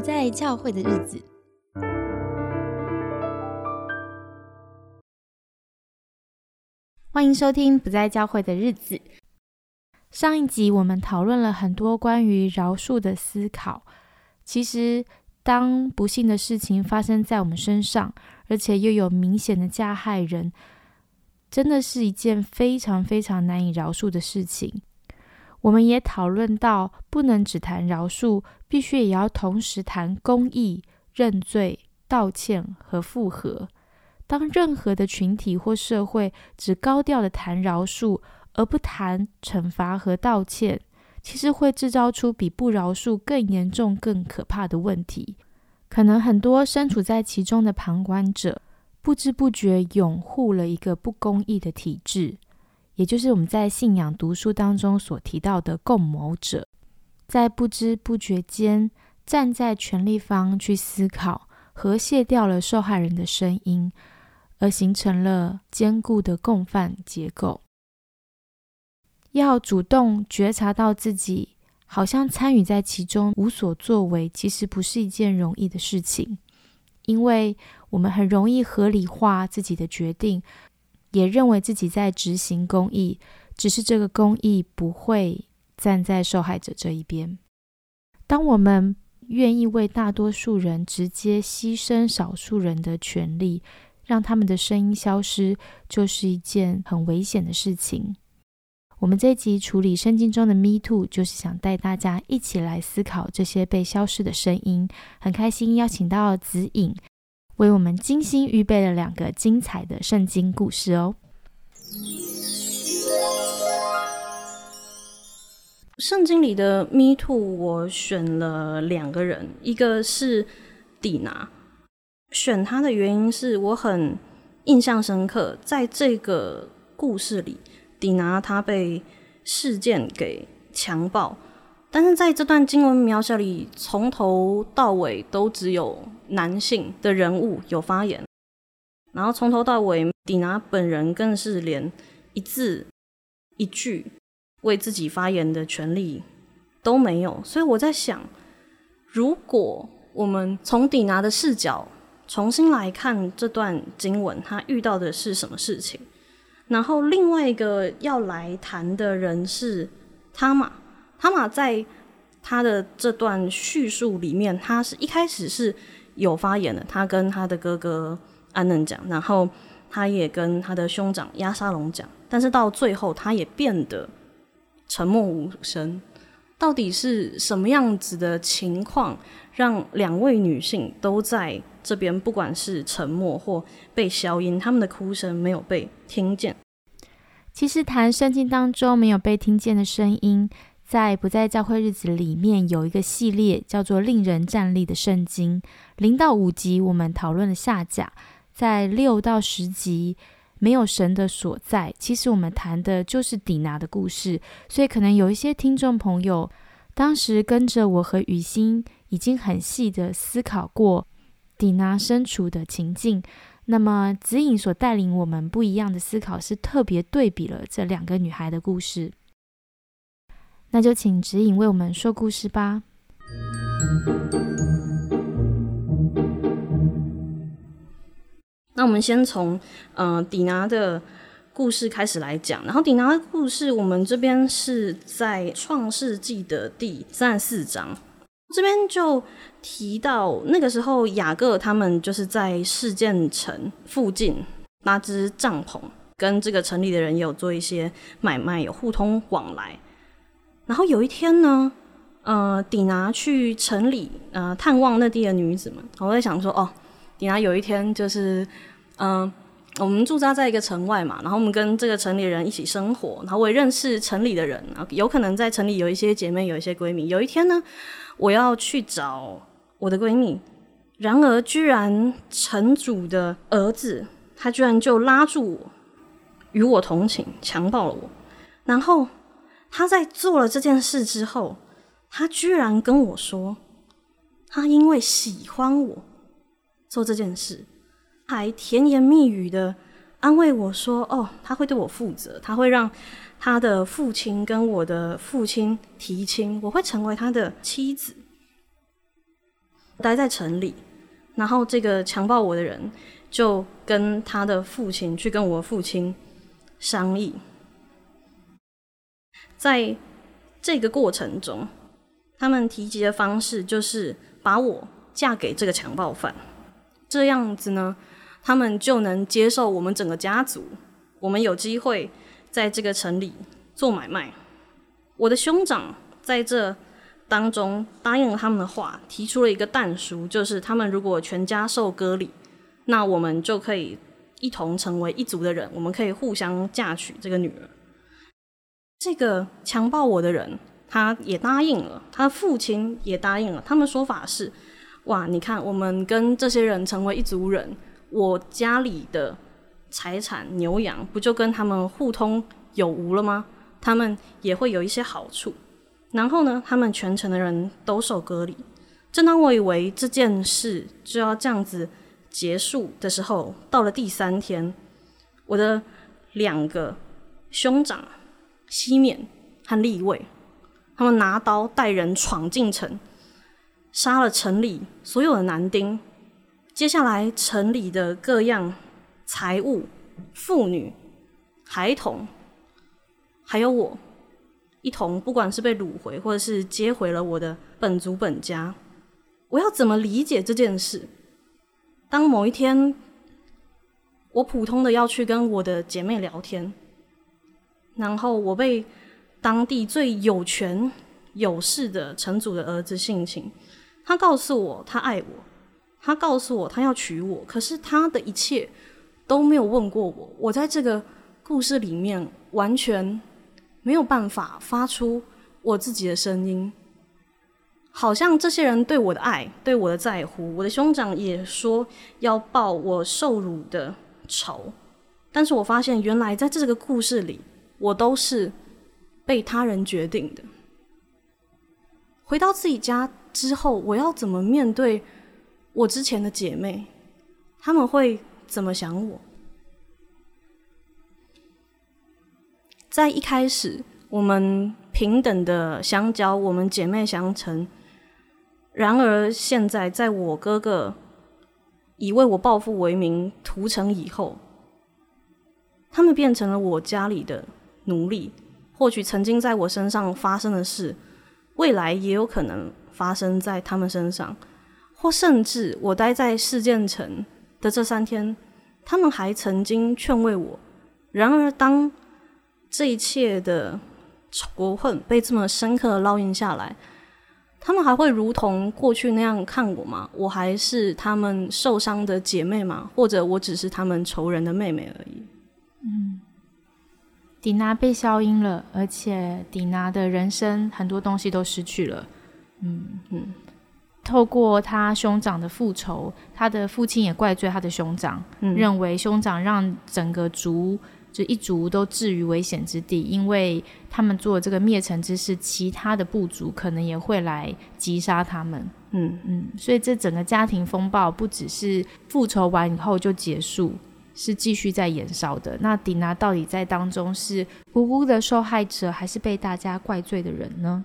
不在教会的日子。欢迎收听《不在教会的日子》。上一集我们讨论了很多关于饶恕的思考。其实，当不幸的事情发生在我们身上，而且又有明显的加害人，真的是一件非常非常难以饶恕的事情。我们也讨论到，不能只谈饶恕，必须也要同时谈公义、认罪、道歉和复合。当任何的群体或社会只高调的谈饶恕，而不谈惩罚和道歉，其实会制造出比不饶恕更严重、更可怕的问题。可能很多身处在其中的旁观者，不知不觉拥护了一个不公义的体制，也就是我们在信仰读书当中所提到的共谋者，在不知不觉间站在权力方去思考，和谐掉了受害人的声音。而形成了坚固的共犯结构。要主动觉察到自己好像参与在其中无所作为，其实不是一件容易的事情，因为我们很容易合理化自己的决定，也认为自己在执行公义，只是这个公义不会站在受害者这一边。当我们愿意为大多数人直接牺牲少数人的权利。让他们的声音消失，就是一件很危险的事情。我们这一集处理圣经中的 Me Too，就是想带大家一起来思考这些被消失的声音。很开心邀请到子颖，为我们精心预备了两个精彩的圣经故事哦。圣经里的 Me Too，我选了两个人，一个是蒂娜。选他的原因是我很印象深刻，在这个故事里，迪娜她被事件给强暴，但是在这段经文描写里，从头到尾都只有男性的人物有发言，然后从头到尾，迪拿本人更是连一字一句为自己发言的权利都没有。所以我在想，如果我们从迪拿的视角，重新来看这段经文，他遇到的是什么事情？然后另外一个要来谈的人是他玛，他玛在他的这段叙述里面，他是一开始是有发言的，他跟他的哥哥安嫩讲，然后他也跟他的兄长亚沙龙讲，但是到最后他也变得沉默无声。到底是什么样子的情况，让两位女性都在？这边不管是沉默或被消音，他们的哭声没有被听见。其实谈圣经当中没有被听见的声音，在不在教会日子里面有一个系列叫做“令人站立的圣经”，零到五集我们讨论了下甲，在六到十集没有神的所在。其实我们谈的就是底拿的故事，所以可能有一些听众朋友当时跟着我和雨欣已经很细的思考过。迪拿身处的情境，那么指引所带领我们不一样的思考，是特别对比了这两个女孩的故事。那就请指引为我们说故事吧。那我们先从嗯迪娜的故事开始来讲，然后迪娜的故事，我们这边是在创世纪的第三四章。这边就提到那个时候，雅各他们就是在事件城附近搭支帐篷，跟这个城里的人有做一些买卖，有互通往来。然后有一天呢，呃，迪拿去城里呃探望那地的女子们。我在想说，哦，迪拿有一天就是，嗯，我们驻扎在一个城外嘛，然后我们跟这个城里人一起生活，然后我也认识城里的人，有可能在城里有一些姐妹，有一些闺蜜。有一天呢。我要去找我的闺蜜，然而居然城主的儿子，他居然就拉住我，与我同寝，强暴了我。然后他在做了这件事之后，他居然跟我说，他因为喜欢我做这件事，还甜言蜜语的安慰我说：“哦，他会对我负责，他会让。”他的父亲跟我的父亲提亲，我会成为他的妻子。待在城里，然后这个强暴我的人就跟他的父亲去跟我父亲商议，在这个过程中，他们提及的方式就是把我嫁给这个强暴犯，这样子呢，他们就能接受我们整个家族，我们有机会在这个城里做买卖。我的兄长在这当中答应了他们的话，提出了一个但书，就是他们如果全家受割礼，那我们就可以一同成为一族的人，我们可以互相嫁娶这个女儿。这个强暴我的人，他也答应了，他父亲也答应了。他们说法是：哇，你看，我们跟这些人成为一族人，我家里的财产牛羊不就跟他们互通有无了吗？他们也会有一些好处。然后呢，他们全城的人都受隔离。正当我以为这件事就要这样子结束的时候，到了第三天，我的两个兄长。西缅和立位，他们拿刀带人闯进城，杀了城里所有的男丁。接下来，城里的各样财物、妇女、孩童，还有我，一同不管是被掳回，或者是接回了我的本族本家。我要怎么理解这件事？当某一天，我普通的要去跟我的姐妹聊天。然后我被当地最有权有势的城主的儿子性侵，他告诉我他爱我，他告诉我他要娶我，可是他的一切都没有问过我。我在这个故事里面完全没有办法发出我自己的声音，好像这些人对我的爱、对我的在乎，我的兄长也说要报我受辱的仇，但是我发现原来在这个故事里。我都是被他人决定的。回到自己家之后，我要怎么面对我之前的姐妹？他们会怎么想我？在一开始，我们平等的相交，我们姐妹相称。然而，现在在我哥哥以为我报复为名屠城以后，他们变成了我家里的。努力，或许曾经在我身上发生的事，未来也有可能发生在他们身上，或甚至我待在事件城的这三天，他们还曾经劝慰我。然而，当这一切的仇恨被这么深刻的烙印下来，他们还会如同过去那样看我吗？我还是他们受伤的姐妹吗？或者我只是他们仇人的妹妹而已？嗯。迪娜被消音了，而且迪娜的人生很多东西都失去了。嗯嗯，透过他兄长的复仇，他的父亲也怪罪他的兄长，认为兄长让整个族就一族都置于危险之地，因为他们做这个灭城之事，其他的部族可能也会来击杀他们。嗯嗯，所以这整个家庭风暴不只是复仇完以后就结束。是继续在延烧的。那迪娜到底在当中是无辜的受害者，还是被大家怪罪的人呢？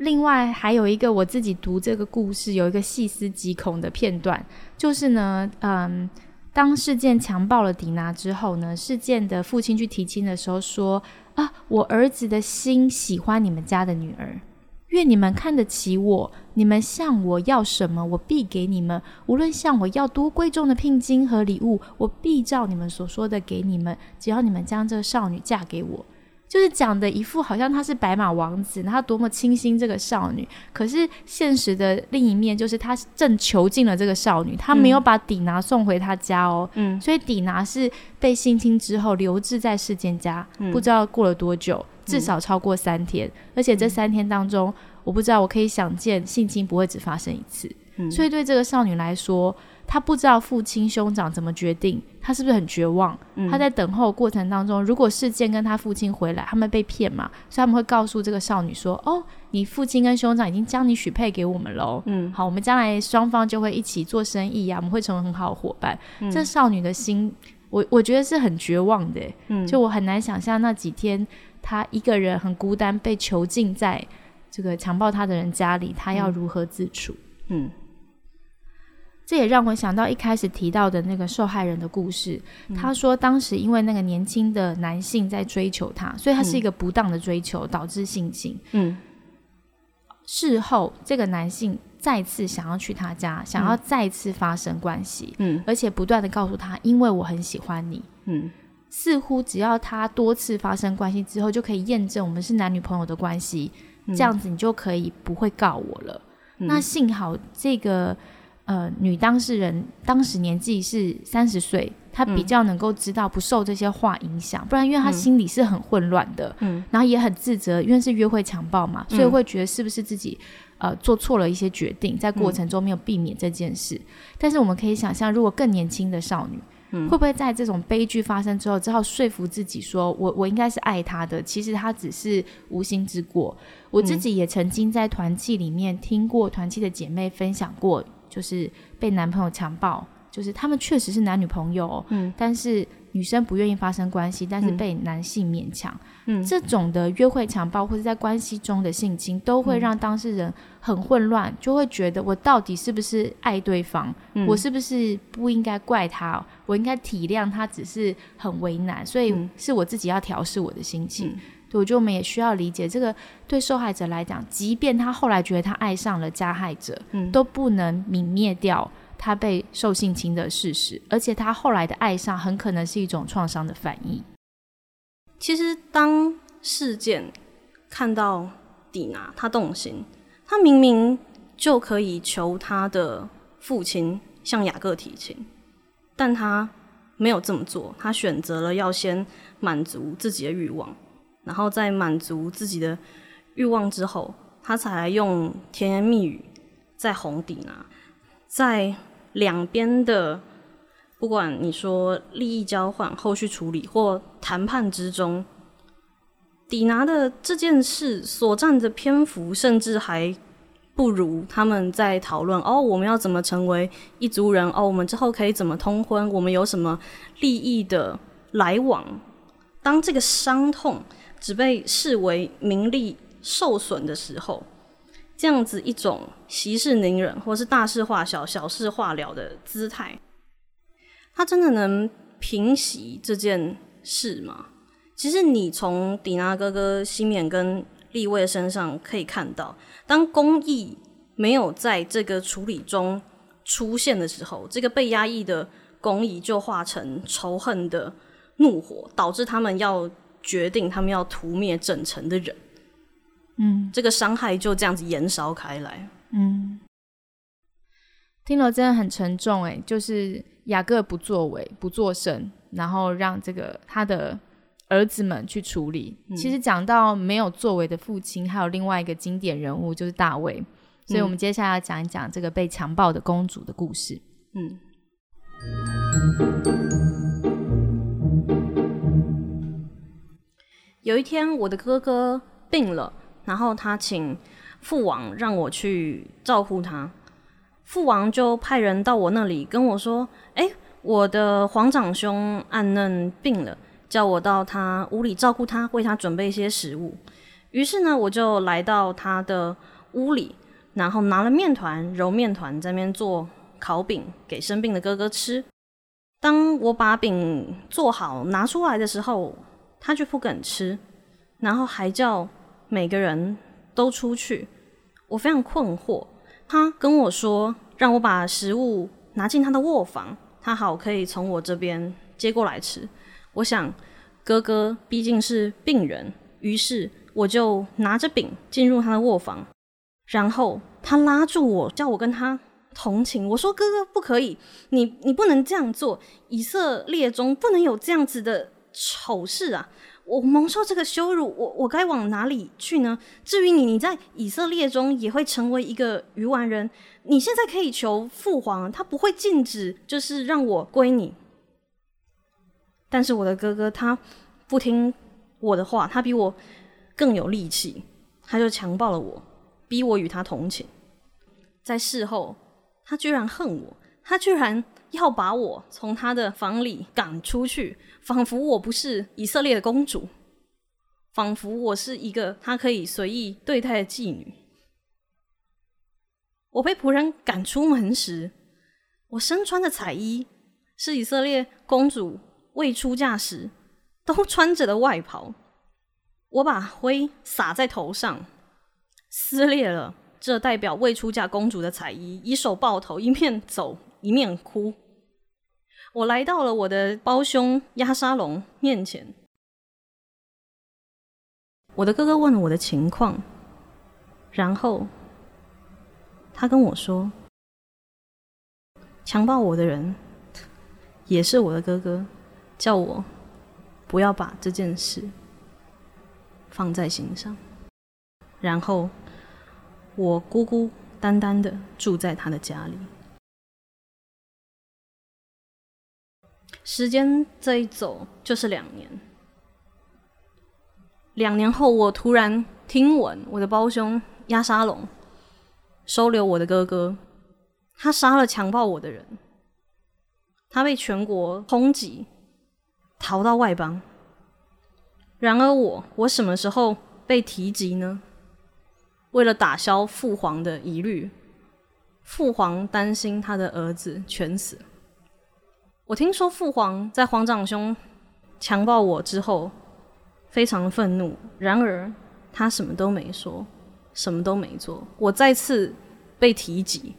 另外还有一个我自己读这个故事有一个细思极恐的片段，就是呢，嗯，当事件强暴了迪娜之后呢，事件的父亲去提亲的时候说：“啊，我儿子的心喜欢你们家的女儿。”愿你们看得起我，你们向我要什么，我必给你们；无论向我要多贵重的聘金和礼物，我必照你们所说的给你们。只要你们将这个少女嫁给我，就是讲的一副好像他是白马王子，他多么倾心这个少女。可是现实的另一面就是他正囚禁了这个少女，他没有把底拿送回他家哦。嗯，所以底拿是被性侵之后留置在世间家，不知道过了多久。至少超过三天，而且这三天当中，我不知道，我可以想见性侵不会只发生一次。所以对这个少女来说，她不知道父亲兄长怎么决定，她是不是很绝望？她在等候过程当中，如果事件跟她父亲回来，他们被骗嘛，所以他们会告诉这个少女说：“哦，你父亲跟兄长已经将你许配给我们喽。嗯，好，我们将来双方就会一起做生意呀，我们会成为很好的伙伴。”这少女的心，我我觉得是很绝望的。嗯，就我很难想象那几天。他一个人很孤单，被囚禁在这个强暴他的人家里，他要如何自处？嗯，这也让我想到一开始提到的那个受害人的故事。他说，当时因为那个年轻的男性在追求他，所以他是一个不当的追求，导致性侵。嗯，事后这个男性再次想要去他家，想要再次发生关系，嗯而且不断的告诉他，因为我很喜欢你。嗯似乎只要他多次发生关系之后，就可以验证我们是男女朋友的关系，这样子你就可以不会告我了。嗯那幸好这个呃女当事人当时年纪是三十岁，她比较能够知道不受这些话影响，不然因为她心里是很混乱的，嗯然后也很自责，因为是约会强暴嘛，所以会觉得是不是自己呃做错了一些决定，在过程中没有避免这件事。但是我们可以想象，如果更年轻的少女。会不会在这种悲剧发生之后，只好说服自己说，我我应该是爱他的，其实他只是无心之过。我自己也曾经在团契里面听过团契的姐妹分享过，就是被男朋友强暴，就是他们确实是男女朋友哦、嗯。但是女生不愿意发生关系，但是嗯。被男性勉强。嗯。这种的约会强暴或者在关系中的性侵，都嗯。会让当事人很混乱，就会觉得我到底是不是爱对方？嗯我是不是不应该怪他？我应该体谅他，只是很为难，所以嗯是我自己要调试我的心情。嗯对，我觉得我们也需要理解，这个对受害者来讲，即便他后来觉得他爱上了加害者，嗯都不能泯灭掉他被受性侵的事实，而且他后来的爱上很可能是一种创伤的反应。其实当事件看到底拿他动心，他明明就可以求他的父亲向雅各提亲，但他没有这么做，他选择了要先满足自己的欲望，然后在满足自己的欲望之后，他才来用甜言蜜语在哄底拿，在两边的不管你说利益交换、后续处理或谈判之中，抵拿的这件事所占的篇幅，甚至还不如他们在讨论哦，我们要怎么成为一族人哦，我们之后可以怎么通婚，我们有什么利益的来往。当这个伤痛只被视为名利受损的时候，这样子一种息事宁人或是大事化小、小事化了的姿态，它真的能平息这件事吗？其实你从迪娜哥哥、西缅跟立卫身上可以看到，当公益没有在这个处理中出现的时候，这个被压抑的公益就化成仇恨的怒火，导致他们要决定他们要屠灭整城的人。嗯这个伤害就这样子延烧开来。嗯，听了真的很沉重哎，就是雅各不作为、不作声，然后让这个他的儿子们去处理。其实讲到没有作为的父亲，还有另外一个经典人物就是大卫，所以我们接下来要讲一讲这个被强暴的公主的故事。嗯，有一天，我的哥哥病了，然后他请父王让我去照顾他。父王就派人到我那里跟我说：“哎、我的皇长兄暗嫩病了，叫我到他屋里照顾他，为他准备一些食物。”于是呢，我就来到他的屋里，然后拿了面团、揉面团，在那边做烤饼给生病的哥哥吃。当我把饼做好拿出来的时候，他却不肯吃，然后还叫每个人都出去。我非常困惑。他跟我说，让我把食物拿进他的卧房，他好可以从我这边接过来吃。我想，哥哥毕竟是病人，于是我就拿着饼进入他的卧房，然后他拉住我，叫我跟他同情。我说：“哥哥，不可以，你你不能这样做。以色列中不能有这样子的丑事啊！我蒙受这个羞辱，我我该往哪里去呢？至于你，你在以色列中也会成为一个愚顽人。你现在可以求父皇，他不会禁止，就是让我归你。但是我的哥哥他不听我的话，他比我更有力气，他就强暴了我，逼我与他同寝。在事后，他居然恨我，他居然要把我从他的房里赶出去，仿佛我不是以色列的公主，仿佛我是一个他可以随意对待的妓女。我被仆人赶出门时，我身穿的彩衣是以色列公主未出嫁时都穿着的外袍。我把灰撒在头上，撕裂了这代表未出嫁公主的彩衣，以手抱头，一面走一面哭。我来到了我的胞兄压沙龙面前，我的哥哥问了我的情况，然后他跟我说，强暴我的人也是我的哥哥，叫我不要把这件事放在心上。然后我孤孤单单的住在他的家里。时间这一走就是两年。两年后，我突然听闻我的胞兄亚沙龙收留我的哥哥，他杀了强暴我的人，他被全国通缉，逃到外邦。然而我，我什么时候被提及呢？为了打消父皇的疑虑，父皇担心他的儿子全死。我听说父皇在皇长兄强暴我之后非常愤怒，然而他什么都没说，什么都没做。我再次被提及，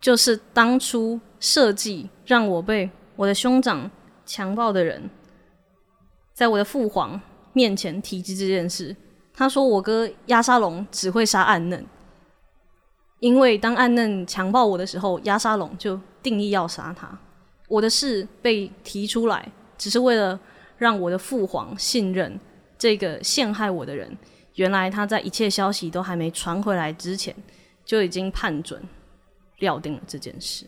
就是当初设计让我被我的兄长强暴的人，在我的父皇面前提及这件事。他说我哥亚沙龙只会杀暗嫩，因为当暗嫩强暴我的时候，亚沙龙就定义要杀他。我的事被提出来，只是为了让我的父皇信任这个陷害我的人。原来他在一切消息都还没传回来之前，就已经判准、料定了这件事。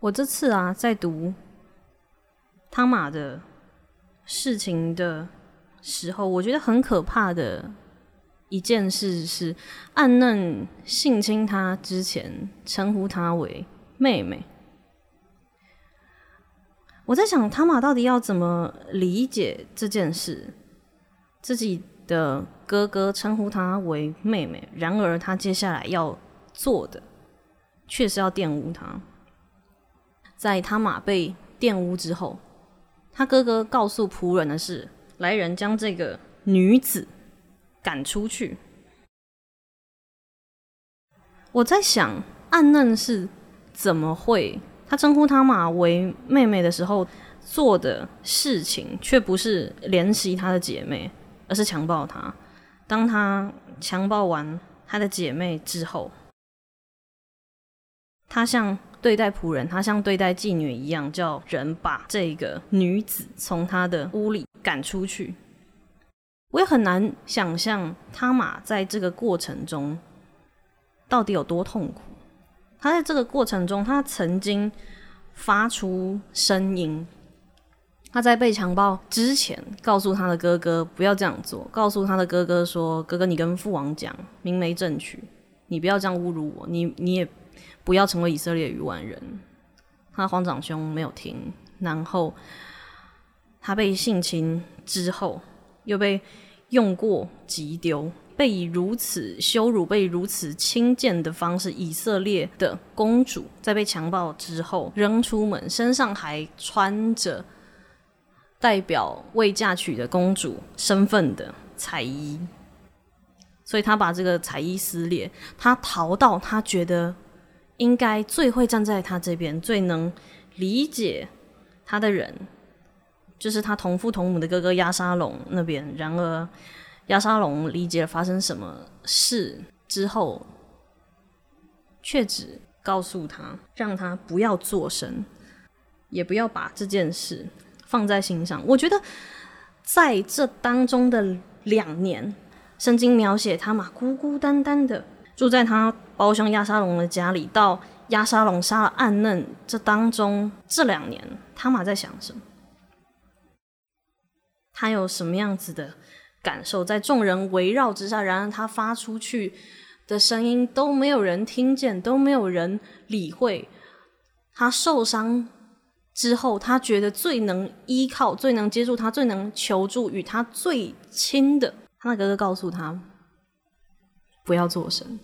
我这次啊，在读汤马的事情的时候，我觉得很可怕的。一件事是，暗嫩性侵他之前，称呼他为妹妹。我在想，汤马到底要怎么理解这件事？自己的哥哥称呼他为妹妹，然而他接下来要做的，却是要玷污他。在他马被玷污之后，他哥哥告诉仆人的是：来人，将这个女子。赶出去。我在想，暗嫩是怎么会？他称呼他马为妹妹的时候做的事情，却不是怜惜他的姐妹，而是强暴她。当他强暴完他的姐妹之后，他像对待仆人，他像对待妓女一样，叫人把这个女子从他的屋里赶出去。我也很难想象他马在这个过程中到底有多痛苦。他在这个过程中，他曾经发出声音。他在被强暴之前，告诉他的哥哥不要这样做，告诉他的哥哥说：“哥哥，你跟父王讲，明媒正娶，你不要这样侮辱我，你你也不要成为以色列余万人。”他皇长兄没有听，然后他被性侵之后。又被用过即丢，被以如此羞辱、被如此轻贱的方式，以色列的公主在被强暴之后扔出门，身上还穿着代表未嫁娶的公主身份的彩衣，所以他把这个彩衣撕裂，他逃到他觉得应该最会站在他这边、最能理解他的人。就是他同父同母的哥哥亚沙龙那边，然而亚沙龙理解了发生什么事之后，却只告诉他，让他不要作声，也不要把这件事放在心上。我觉得在这当中的两年，圣经描写他嘛孤孤单单的住在他包厢亚沙龙的家里，到亚沙龙杀了暗嫩，这当中这两年，他玛在想什么？他有什么样子的感受？在众人围绕之下，然而他发出去的声音都没有人听见，都没有人理会。他受伤之后，他觉得最能依靠、最能接住他、最能求助、与他最亲的，他的哥哥告诉他不要做神。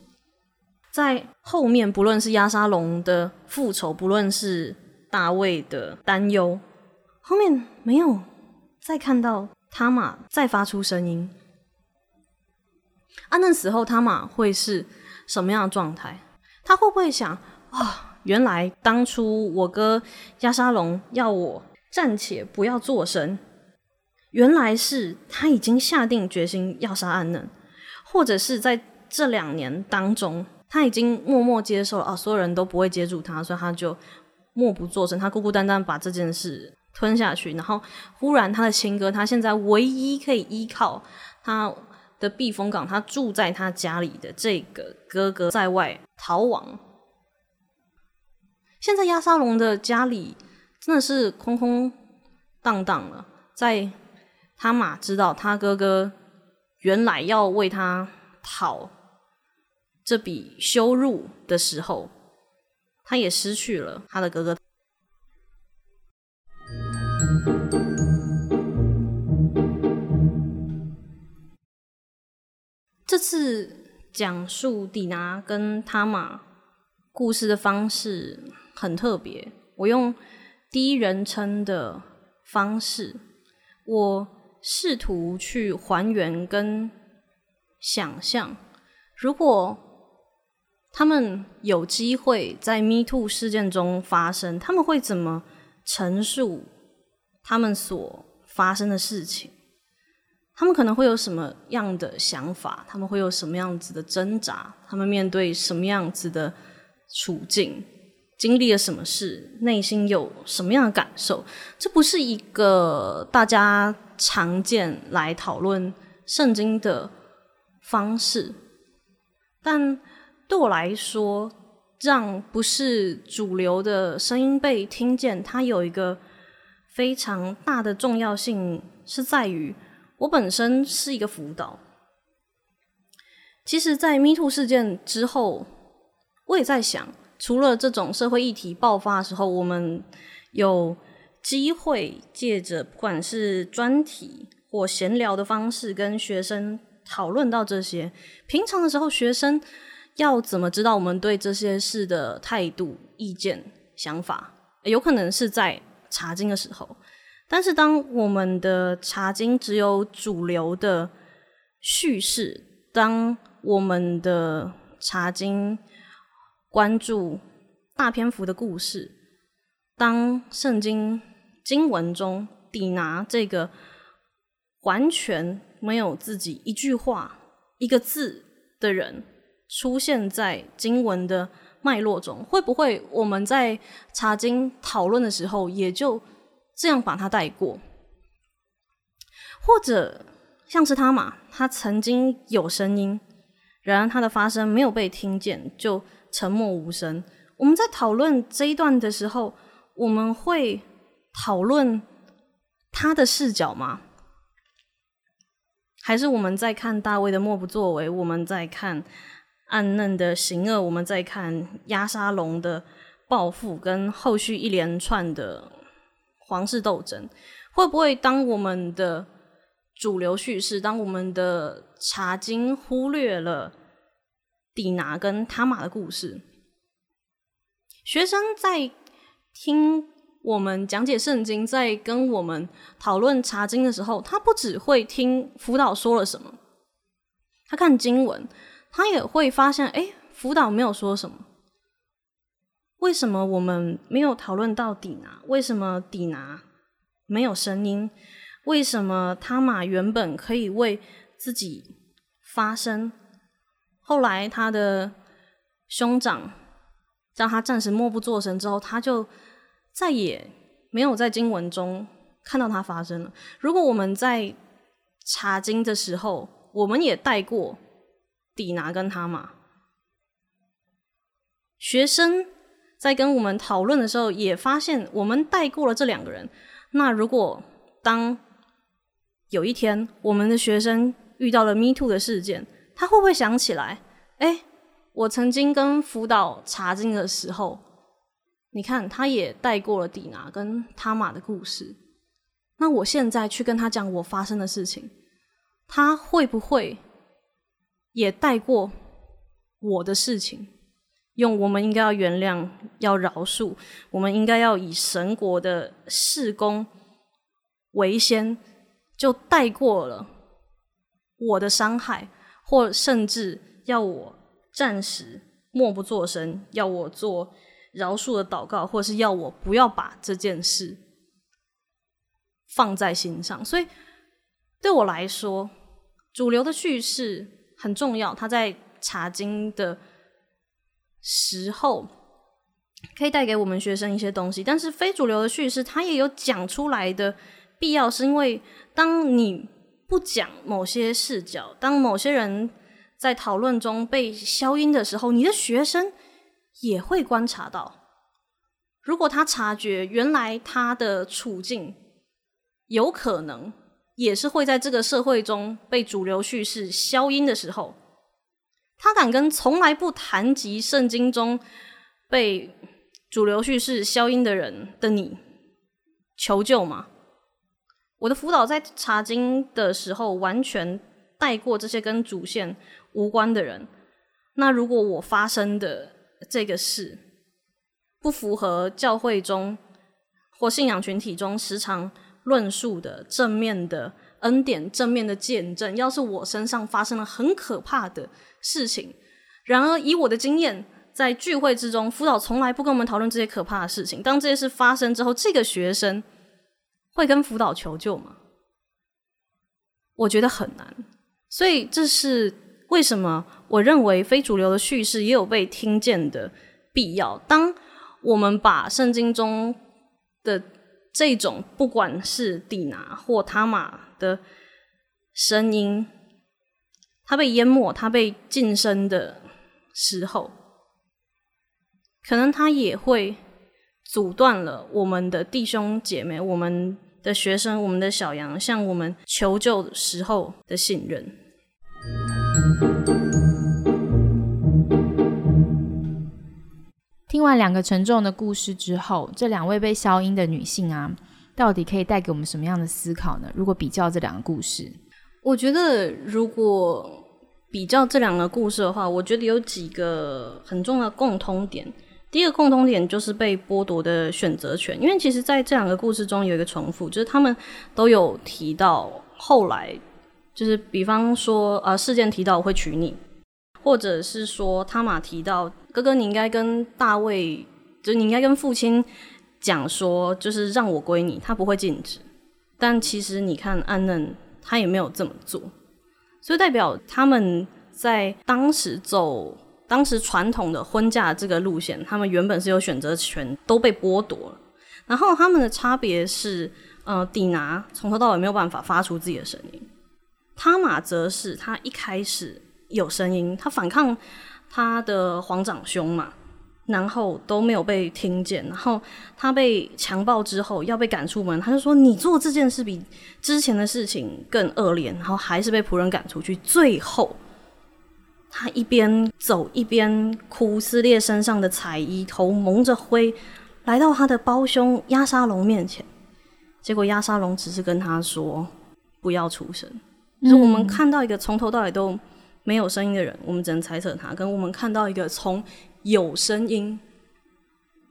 在后面，不论是亚沙龙的复仇，不论是大卫的担忧，后面没有再看到他玛再发出声音。啊，那时候他玛会是什么样的状态？他会不会想啊？原来当初我哥亚沙龙要我暂且不要做神，原来是他已经下定决心要杀安嫩，或者是在这两年当中，他已经默默接受了啊，所有人都不会接住他，所以他就默不作声，他孤孤单单把这件事吞下去。然后忽然他的亲哥，他现在唯一可以依靠他的避风港，他住在他家里的这个哥哥在外逃亡。现在亚沙龙的家里真的是空空荡荡了。在他马知道他哥哥原来要为他讨这笔羞辱的时候，他也失去了他的哥哥。这次讲述底拿跟他玛故事的方式。很特别，我用第一人称的方式，我试图去还原跟想象，如果他们有机会在 Me Too 事件中发生，他们会怎么陈述他们所发生的事情？他们可能会有什么样的想法？他们会有什么样子的挣扎？他们面对什么样子的处境？经历了什么事，内心有什么样的感受？这不是一个大家常见来讨论圣经的方式，但对我来说，让不是主流的声音被听见，它有一个非常大的重要性，是在于我本身是一个辅导。其实，在 Me Too 事件之后，我也在想。除了这种社会议题爆发的时候，我们有机会借着不管是专题或闲聊的方式跟学生讨论到这些。平常的时候，学生要怎么知道我们对这些事的态度、意见、想法？有可能是在查经的时候，但是当我们的查经只有主流的叙事，当我们的查经。关注大篇幅的故事，当圣经经文中底拿这个完全没有自己一句话、一个字的人出现在经文的脉络中，会不会我们在查经讨论的时候也就这样把它带过？或者像是他嘛，他曾经有声音，然而他的发声没有被听见，就。沉默无声。我们在讨论这一段的时候，我们会讨论他的视角吗？还是我们在看大卫的默不作为？我们在看暗嫩的行恶？我们在看亚沙龙的报复跟后续一连串的皇室斗争？会不会当我们的主流叙事，当我们的查经忽略了？底拿跟他玛的故事，学生在听我们讲解圣经，在跟我们讨论查经的时候，他不只会听辅导说了什么，他看经文，他也会发现，哎，辅导没有说什么，为什么我们没有讨论到底拿？为什么底拿没有声音？为什么他马原本可以为自己发声？后来，他的兄长让他暂时默不作声之后，他就再也没有在经文中看到他发生了。如果我们在查经的时候，我们也带过蒂拿跟他嘛，学生在跟我们讨论的时候，也发现我们带过了这两个人。那如果当有一天我们的学生遇到了 Me Too 的事件，他会不会想起来？哎，我曾经跟辅导查经的时候你看，他也带过了蒂拿跟他玛的故事。那我现在去跟他讲我发生的事情，他会不会也带过我的事情？用我们应该要原谅、要饶恕，我们应该要以神国的事工为先，就带过了我的伤害，或甚至要我暂时默不作声，要我做。饶恕的祷告，或是要我不要把这件事放在心上，所以对我来说，主流的叙事很重要。他在查经的时候，可以带给我们学生一些东西，但是非主流的叙事，它也有讲出来的必要，是因为当你不讲某些视角，当某些人在讨论中被消音的时候，你的学生。也会观察到，如果他察觉原来他的处境有可能也是会在这个社会中被主流叙事消音的时候，他敢跟从来不谈及圣经中被主流叙事消音的人的你求救吗？我的辅导在查经的时候完全带过这些跟主线无关的人，那如果我发生的。这个事不符合教会中或信仰群体中时常论述的正面的恩典、正面的见证。要是我身上发生了很可怕的事情，然而以我的经验，在聚会之中，辅导从来不跟我们讨论这些可怕的事情。当这些事发生之后，这个学生会跟辅导求救吗？我觉得很难。所以这是为什么？我认为非主流的叙事也有被听见的必要。当我们把圣经中的这种不管是蒂拿或他玛的声音，它被淹没、它被晋升的时候，可能它也会阻断了我们的弟兄姐妹、我们的学生、我们的小羊向我们求救时候的信任。听完两个沉重的故事之后，这两位被消音的女性啊，到底可以带给我们什么样的思考呢？如果比较这两个故事，我觉得如果比较这两个故事的话，我觉得有几个很重要的共通点。第一个共通点就是被剥夺的选择权，因为其实在这两个故事中有一个重复，就是他们都有提到后来，就是比方说呃事件提到我会娶你。或者是说，他玛提到哥哥，你应该跟大卫，就是你应该跟父亲讲说，就是让我归你，他不会禁止。但其实你看，安嫩他也没有这么做，所以代表他们在当时走当时传统的婚嫁这个路线，他们原本是有选择权，都被剥夺了。然后他们的差别是，呃，底拿从头到尾没有办法发出自己的声音，他玛则是他一开始。有声音，他反抗他的皇长兄嘛，然后都没有被听见。然后他被强暴之后要被赶出门，他就说：“你做这件事比之前的事情更恶劣。”然后还是被仆人赶出去。最后，他一边走一边哭，撕裂身上的彩衣，头蒙着灰，来到他的胞兄亚沙龙面前。结果亚沙龙只是跟他说：“不要出声。”就是我们看到一个从头到尾都。没有声音的人，我们只能猜测他。跟我们看到一个从有声音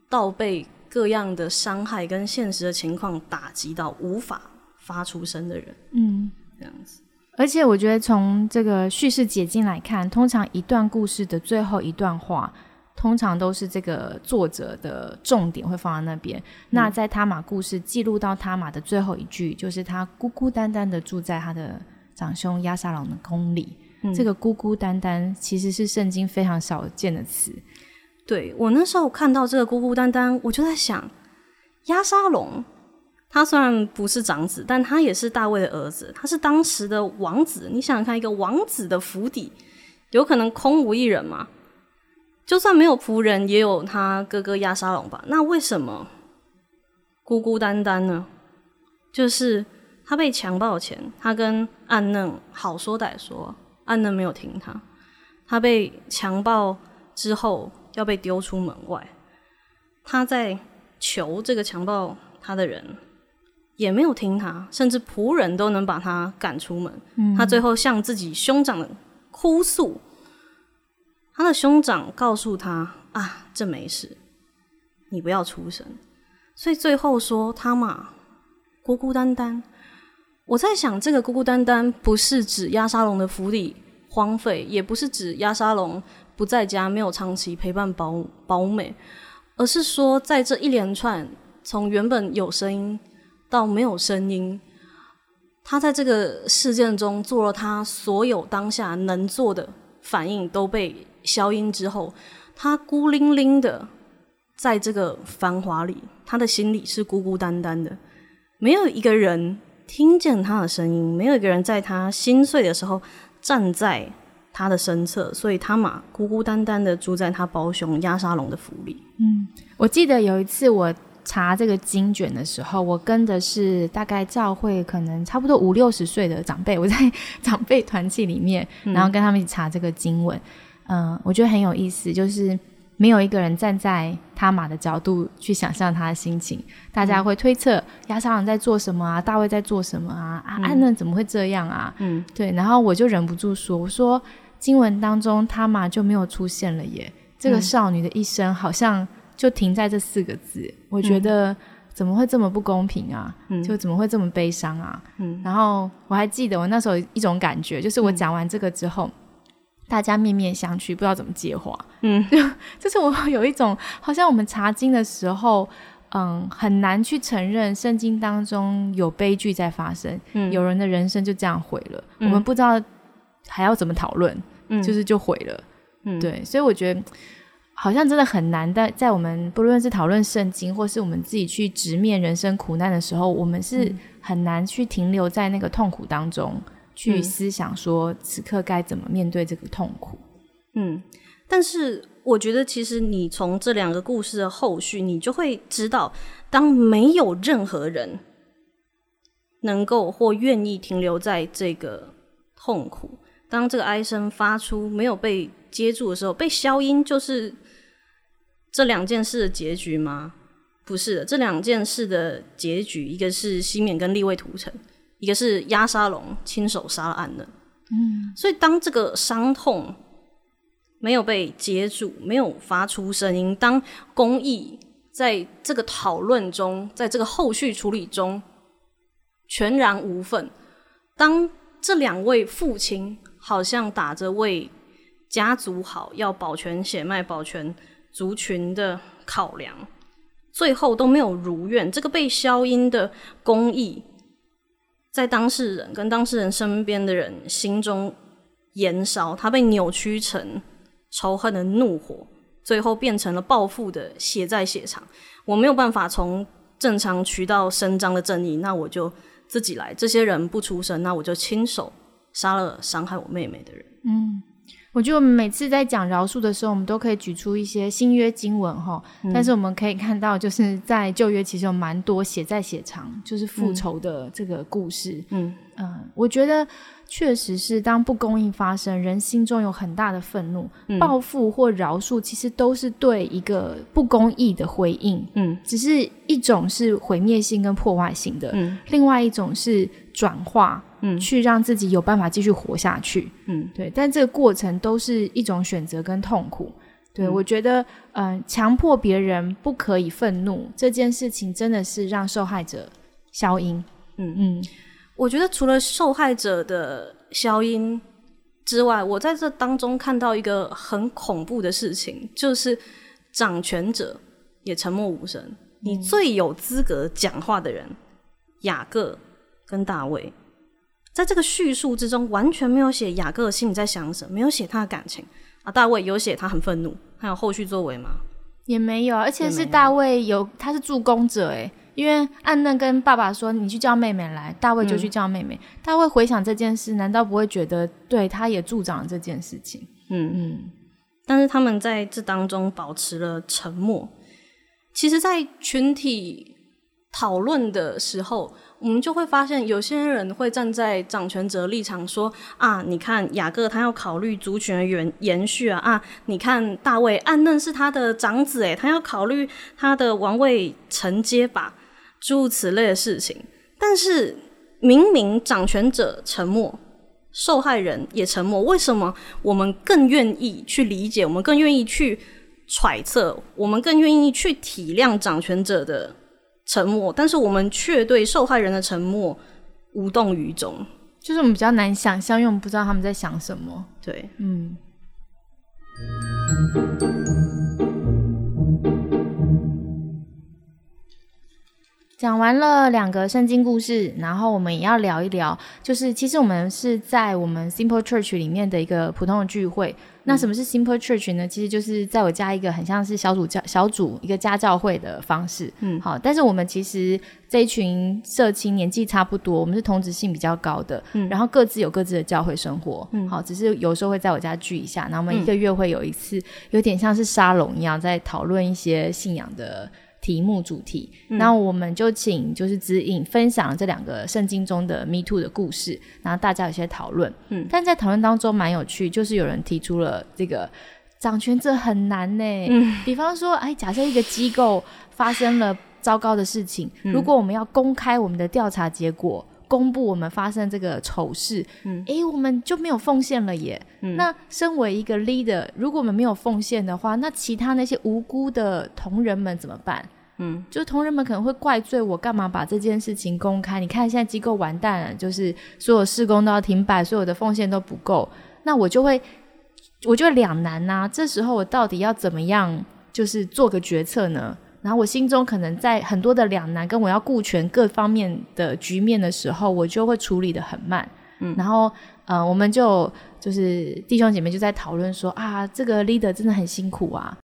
到被各样的伤害跟现实的情况打击到无法发出声的人，嗯，这样子。而且我觉得从这个叙事解禁来看，通常一段故事的最后一段话，通常都是这个作者的重点会放在那边。那在他玛故事记录到他玛的最后一句，就是他孤孤单单的住在他的长兄亚沙朗的宫里。这个孤孤单单其实是圣经非常少见的词。对我那时候看到这个孤孤单单，我就在想，亚沙龙他虽然不是长子，但他也是大卫的儿子，他是当时的王子。你想想看，一个王子的府邸有可能空无一人吗？就算没有仆人，也有他哥哥亚沙龙吧？那为什么孤孤单单呢？就是他被强暴前，他跟暗嫩好说歹说。安能没有听他，他被强暴之后要被丢出门外，他在求这个强暴他的人，也没有听他，甚至仆人都能把他赶出门。他最后向自己兄长哭诉，他的兄长告诉他：“啊，这没事，你不要出声。”所以最后说他嘛，孤孤单单。我在想，这个孤孤单单不是指亚沙龙的府邸荒废，也不是指亚沙龙不在家，没有长期陪伴保保美，而是说，在这一连串从原本有声音到没有声音，他在这个事件中做了他所有当下能做的反应都被消音之后，他孤零零的在这个繁华里。他的心里是孤孤单单的，没有一个人听见他的声音，没有一个人在他心碎的时候站在他的身侧，所以他嘛孤孤单单的住在他胞兄压沙龙的府里。嗯，我记得有一次我查这个经卷的时候，我跟的是大概教会可能差不多五六十岁的长辈，我在长辈团契里面，然后跟他们一起查这个经文。嗯，我觉得很有意思，就是。没有一个人站在他马的角度去想象他的心情，大家会推测亚沙朗在做什么啊，大卫在做什么啊，啊，安嫩怎么会这样啊？嗯，对，然后我就忍不住说，我说经文当中他马就没有出现了耶，这个少女的一生好像就停在这四个字，我觉得怎么会这么不公平啊？就怎么会这么悲伤啊？嗯，然后我还记得我那时候一种感觉，就是我讲完这个之后。大家面面相觑，不知道怎么接话。嗯，就是我有一种，好像我们查经的时候，嗯，很难去承认圣经当中有悲剧在发生，嗯，有人的人生就这样毁了，我们不知道还要怎么讨论，嗯，就是就毁了，嗯，对，所以我觉得好像真的很难。但在我们不论是讨论圣经，或是我们自己去直面人生苦难的时候，我们是很难去停留在那个痛苦当中。去思想说此刻该怎么面对这个痛苦。嗯，但是我觉得其实你从这两个故事的后续，你就会知道，当没有任何人能够或愿意停留在这个痛苦，当这个哀声发出没有被接住的时候，被消音，就是这两件事的结局吗？不是的，这两件事的结局，一个是西缅跟立位屠城。一个是压沙龙亲手杀了安人，嗯，所以当这个伤痛没有被接住，没有发出声音，当公益在这个讨论中，在这个后续处理中全然无份，当这两位父亲好像打着为家族好，要保全血脉、保全族群的考量，最后都没有如愿，这个被消音的公益。在当事人跟当事人身边的人心中燃烧，他被扭曲成仇恨的怒火，最后变成了报复的血债血偿。我没有办法从正常渠道伸张的正义，那我就自己来。这些人不出声，那我就亲手杀了伤害我妹妹的人。嗯。我觉得我们每次在讲饶恕的时候，我们都可以举出一些新约经文哈，但是我们可以看到，就是在旧约其实有蛮多写在写长，就是复仇的这个故事。嗯嗯，我觉得确实是当不公义发生，人心中有很大的愤怒，报复或饶恕其实都是对一个不公义的回应。嗯，只是一种是毁灭性跟破坏性的，嗯，另外一种是转化。嗯，去让自己有办法继续活下去。嗯，对，但这个过程都是一种选择跟痛苦。对我觉得，嗯，强迫别人不可以愤怒这件事情，真的是让受害者消音。嗯嗯，我觉得除了受害者的消音之外，我在这当中看到一个很恐怖的事情，就是掌权者也沉默无声。你最有资格讲话的人，雅各跟大卫。在这个叙述之中，完全没有写雅各心里在想什么，没有写他的感情啊。大卫有写他很愤怒，还有后续作为吗？也没有，而且是大卫有他是助攻者诶，因为暗嫩跟爸爸说你去叫妹妹来，大卫就去叫妹妹。大卫回想这件事，难道不会觉得对他也助长了这件事情？嗯嗯。但是他们在这当中保持了沉默。其实，在群体。讨论的时候，我们就会发现，有些人会站在掌权者立场说：“啊，你看雅各他要考虑族群的延延续啊，啊，你看大卫暗嫩是他的长子，诶，他要考虑他的王位承接吧，诸如此类的事情。”但是明明掌权者沉默，受害人也沉默，为什么我们更愿意去理解？我们更愿意去揣测？我们更愿意去体谅掌权者的？沉默，但是我们却对受害人的沉默无动于衷，就是我们比较难想象，因为我们不知道他们在想什么。对，嗯。讲完了两个圣经故事，然后我们也要聊一聊，就是其实我们是在我们 Simple Church 里面的一个普通的聚会。那什么是 Simple Church 呢？其实就是在我家一个很像是小组教小组一个家教会的方式。嗯，好，但是我们其实这一群社青年纪差不多，我们是同质性比较高的。嗯，然后各自有各自的教会生活。嗯，好，只是有时候会在我家聚一下，然后我们一个月会有一次，有点像是沙龙一样，在讨论一些信仰的。题目主题，那我们就请就是指引分享这两个圣经中的 Me Too 的故事，然后大家有些讨论。嗯，但在讨论当中蛮有趣，就是有人提出了这个掌权者很难呢。嗯，比方说，哎，假设一个机构发生了糟糕的事情，如果我们要公开我们的调查结果。公布我们发生这个丑事，嗯，哎，我们就没有奉献了耶。那身为一个 leader，如果我们没有奉献的话，那其他那些无辜的同仁们怎么办？嗯，就是同仁们可能会怪罪我干嘛把这件事情公开？你看现在机构完蛋了，就是所有施工都要停摆，所有的奉献都不够，那我就会，我就两难呐。这时候我到底要怎么样，就是做个决策呢？然后我心中可能在很多的两难，跟我要顾全各方面的局面的时候，我就会处理的很慢。嗯，然后呃，我们就就是弟兄姐妹就在讨论说啊，这个 leader 真的很辛苦啊。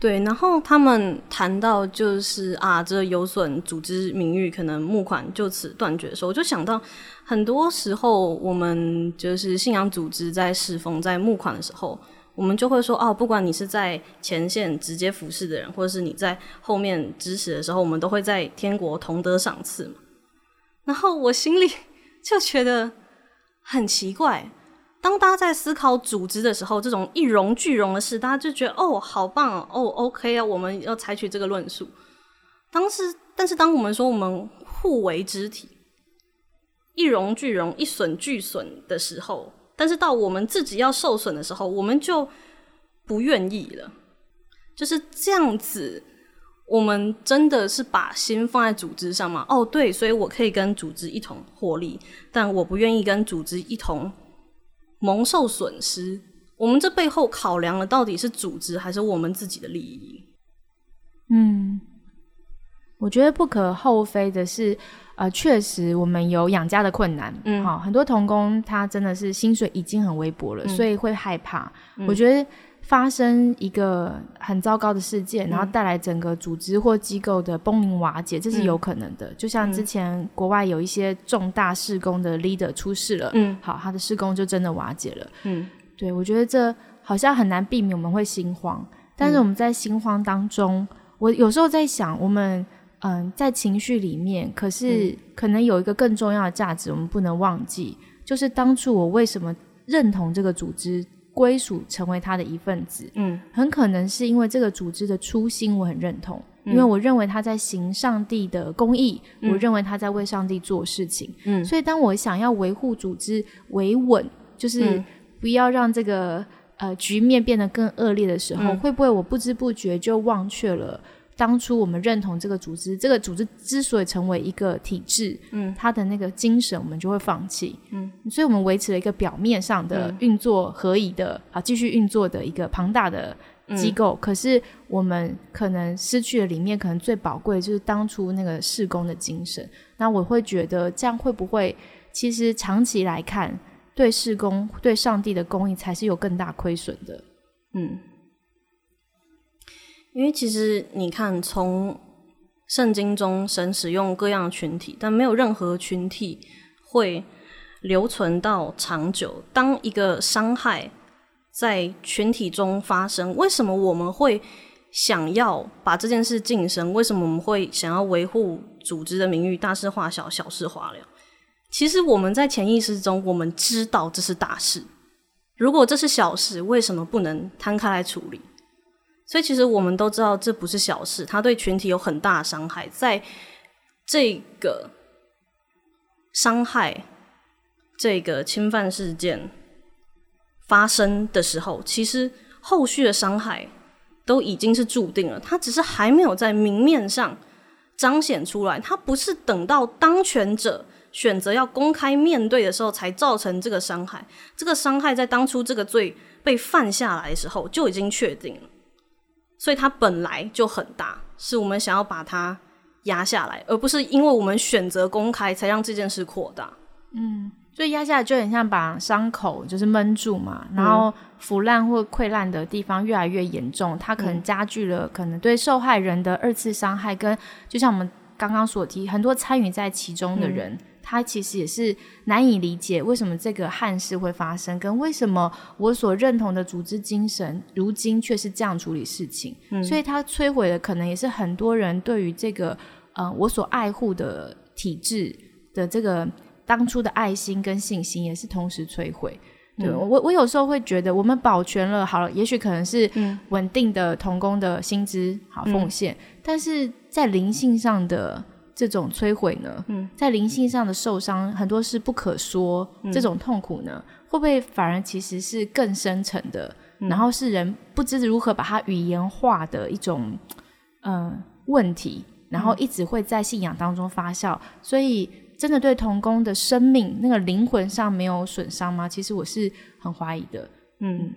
对，然后他们谈到就是啊，这有损组织名誉，可能募款就此断绝的时候，我就想到很多时候我们就是信仰组织在侍奉在募款的时候。我们就会说哦，不管你是在前线直接服侍的人，或者是你在后面支持的时候，我们都会在天国同得赏赐嘛。然后我心里 就觉得很奇怪，当大家在思考组织的时候，这种一荣俱荣的事，大家就觉得哦，好棒哦，OK 啊，我们要采取这个论述。当时，但是当我们说我们互为肢体，一荣俱荣，一损俱损的时候。但是到我们自己要受损的时候，我们就不愿意了。就是这样子，我们真的是把心放在组织上吗？哦，对，所以我可以跟组织一同获利，但我不愿意跟组织一同蒙受损失。我们这背后考量的到底是组织还是我们自己的利益？嗯，我觉得不可厚非的是。呃，确实，我们有养家的困难。嗯，好，很多童工他真的是薪水已经很微薄了，所以会害怕。我觉得发生一个很糟糕的事件，然后带来整个组织或机构的崩临瓦解，这是有可能的。就像之前国外有一些重大施工的 leader 出事了，嗯，好，他的施工就真的瓦解了。嗯，对，我觉得这好像很难避免我们会心慌，但是我们在心慌当中，我有时候在想我们。嗯，在情绪里面，可是可能有一个更重要的价值，我们不能忘记，就是当初我为什么认同这个组织，归属成为他的一份子。嗯，很可能是因为这个组织的初心我很认同，因为我认为他在行上帝的公义，我认为他在为上帝做事情。嗯，所以当我想要维护组织维稳，就是不要让这个呃局面变得更恶劣的时候，会不会我不知不觉就忘却了？当初我们认同这个组织，这个组织之所以成为一个体制，嗯，它的那个精神我们就会放弃，嗯，所以我们维持了一个表面上的运作合宜的，啊继续运作的一个庞大的机构，可是我们可能失去了里面可能最宝贵就是当初那个事工的精神。那我会觉得这样会不会，其实长期来看，对事工、对上帝的公义才是有更大亏损的，嗯。因为其实你看，从圣经中神使用各样群体，但没有任何群体会留存到长久。当一个伤害在群体中发生，为什么我们会想要把这件事晋升？为什么我们会想要维护组织的名誉？大事化小，小事化了。其实我们在潜意识中，我们知道这是大事。如果这是小事，为什么不能摊开来处理？所以其实我们都知道这不是小事，它对群体有很大的伤害。在这个伤害、这个侵犯事件发生的时候，其实后续的伤害都已经是注定了，它只是还没有在明面上彰显出来。它不是等到当权者。选择要公开面对的时候，才造成这个伤害。这个伤害在当初这个罪被犯下来的时候就已经确定了，所以它本来就很大，是我们想要把它压下来，而不是因为我们选择公开才让这件事扩大。嗯，所以压下来就很像把伤口就是闷住嘛，然后腐烂或溃烂的地方越来越严重，它可能加剧了可能对受害人的二次伤害，跟就像我们刚刚所提，很多参与在其中的人。他其实也是难以理解为什么这个憾事会发生，跟为什么我所认同的组织精神，如今却是这样处理事情。所以，他摧毁的可能也是很多人对于这个呃我所爱护的体制的这个当初的爱心跟信心，也是同时摧毁。对我，我有时候会觉得，我们保全了好了，也许可能是稳定的童工的薪资好奉献，但是在灵性上的。这种摧毁呢，在灵性上的受伤很多是不可说，这种痛苦呢，会不会反而其实是更深层的？然后是人不知如何把它语言化的一种嗯问题，然后一直会在信仰当中发酵。所以，真的对童工的生命那个灵魂上没有损伤吗？其实我是很怀疑的。嗯，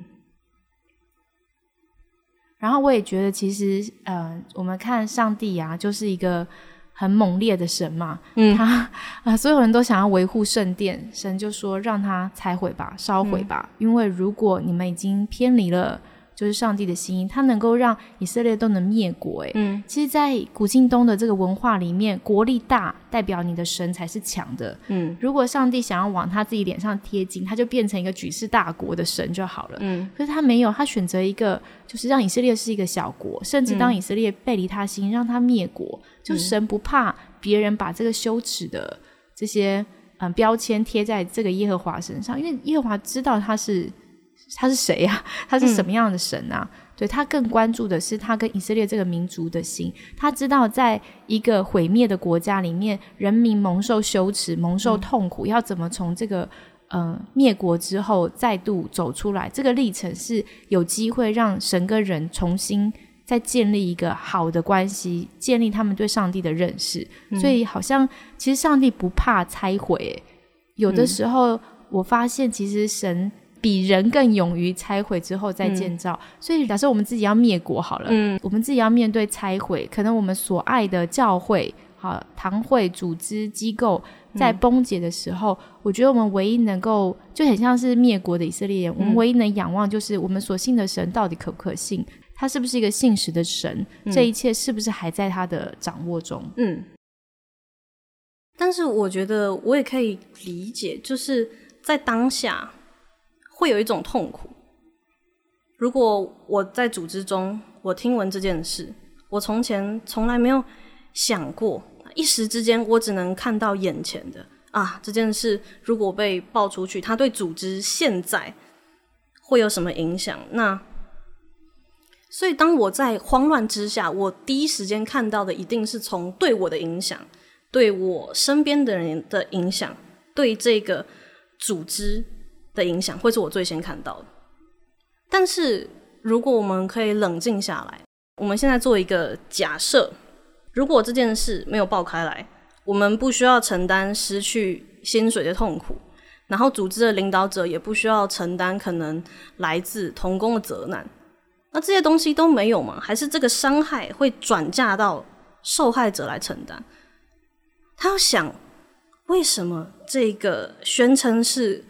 然后我也觉得，其实呃，我们看上帝啊，就是一个。很猛烈的神嘛，他啊，所有人都想要维护圣殿，神就说让他拆毁吧，烧毁吧，因为如果你们已经偏离了。就是上帝的心意，他能够让以色列都能灭国。哎，嗯，其实，在古晋东的这个文化里面，国力大代表你的神才是强的。嗯，如果上帝想要往他自己脸上贴金，他就变成一个举世大国的神就好了。嗯，可是他没有，他选择一个，就是让以色列是一个小国，甚至当以色列背离他心，让他灭国，就神不怕别人把这个羞耻的这些嗯标签贴在这个耶和华身上，因为耶和华知道他是。他是谁呀？他是什么样的神啊？对他更关注的是他跟以色列这个民族的心。他知道，在一个毁灭的国家里面，人民蒙受羞耻、蒙受痛苦，要怎么从这个嗯灭国之后再度走出来？这个历程是有机会让神跟人重新再建立一个好的关系，建立他们对上帝的认识。所以，好像其实上帝不怕拆毁。有的时候，我发现其实神。比人更勇于拆毁之后再建造，所以假设我们自己要灭国好了，嗯，我们自己要面对拆毁，可能我们所爱的教会、好堂会、组织机构在崩解的时候，我觉得我们唯一能够就很像是灭国的以色列人，我们唯一能仰望就是我们所信的神到底可不可信，他是不是一个信实的神，这一切是不是还在他的掌握中？嗯，但是我觉得我也可以理解，就是在当下。会有一种痛苦。如果我在组织中，我听闻这件事，我从前从来没有想过，一时之间我只能看到眼前的啊，这件事如果被爆出去，他对组织现在会有什么影响？那所以当我在慌乱之下，我第一时间看到的一定是从对我的影响，对我身边的人的影响，对这个组织。的影响会是我最先看到的。但是，如果我们可以冷静下来，我们现在做一个假设：如果这件事没有爆开来，我们不需要承担失去薪水的痛苦，然后组织的领导者也不需要承担可能来自童工的责难。那这些东西都没有吗？还是这个伤害会转嫁到受害者来承担？他要想，为什么这个宣称是？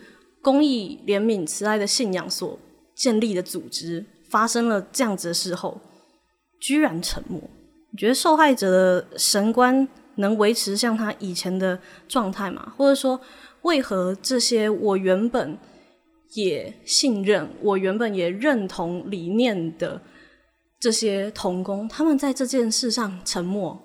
公益、怜悯、慈爱的信仰所建立的组织，发生了这样子的事后，居然沉默。你觉得受害者的神官能维持像他以前的状态吗？或者说，为何这些我原本也信任、我原本也认同理念的这些童工，他们在这件事上沉默。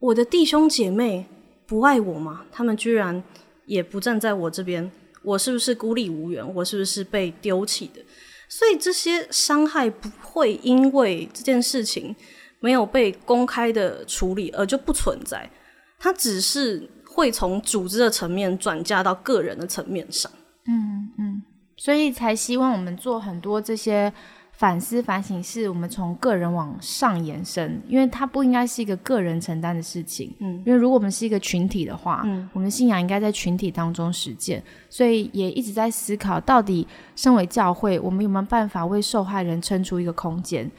我的弟兄姐妹不爱我吗？他们居然也不站在我这边，我是不是孤立无援？我是不是被丢弃的？所以这些伤害不会因为这件事情没有被公开的处理而就不存在，它只是会从组织的层面转嫁到个人的层面上。嗯嗯，所以才希望我们做很多这些。反思反省是我们从个人往上延伸，因为它不应该是一个个人承担的事情。嗯，因为如果我们是一个群体的话，嗯，我们的信仰应该在群体当中实践。所以也一直在思考，到底身为教会，我们有没有办法为受害人撑出一个空间？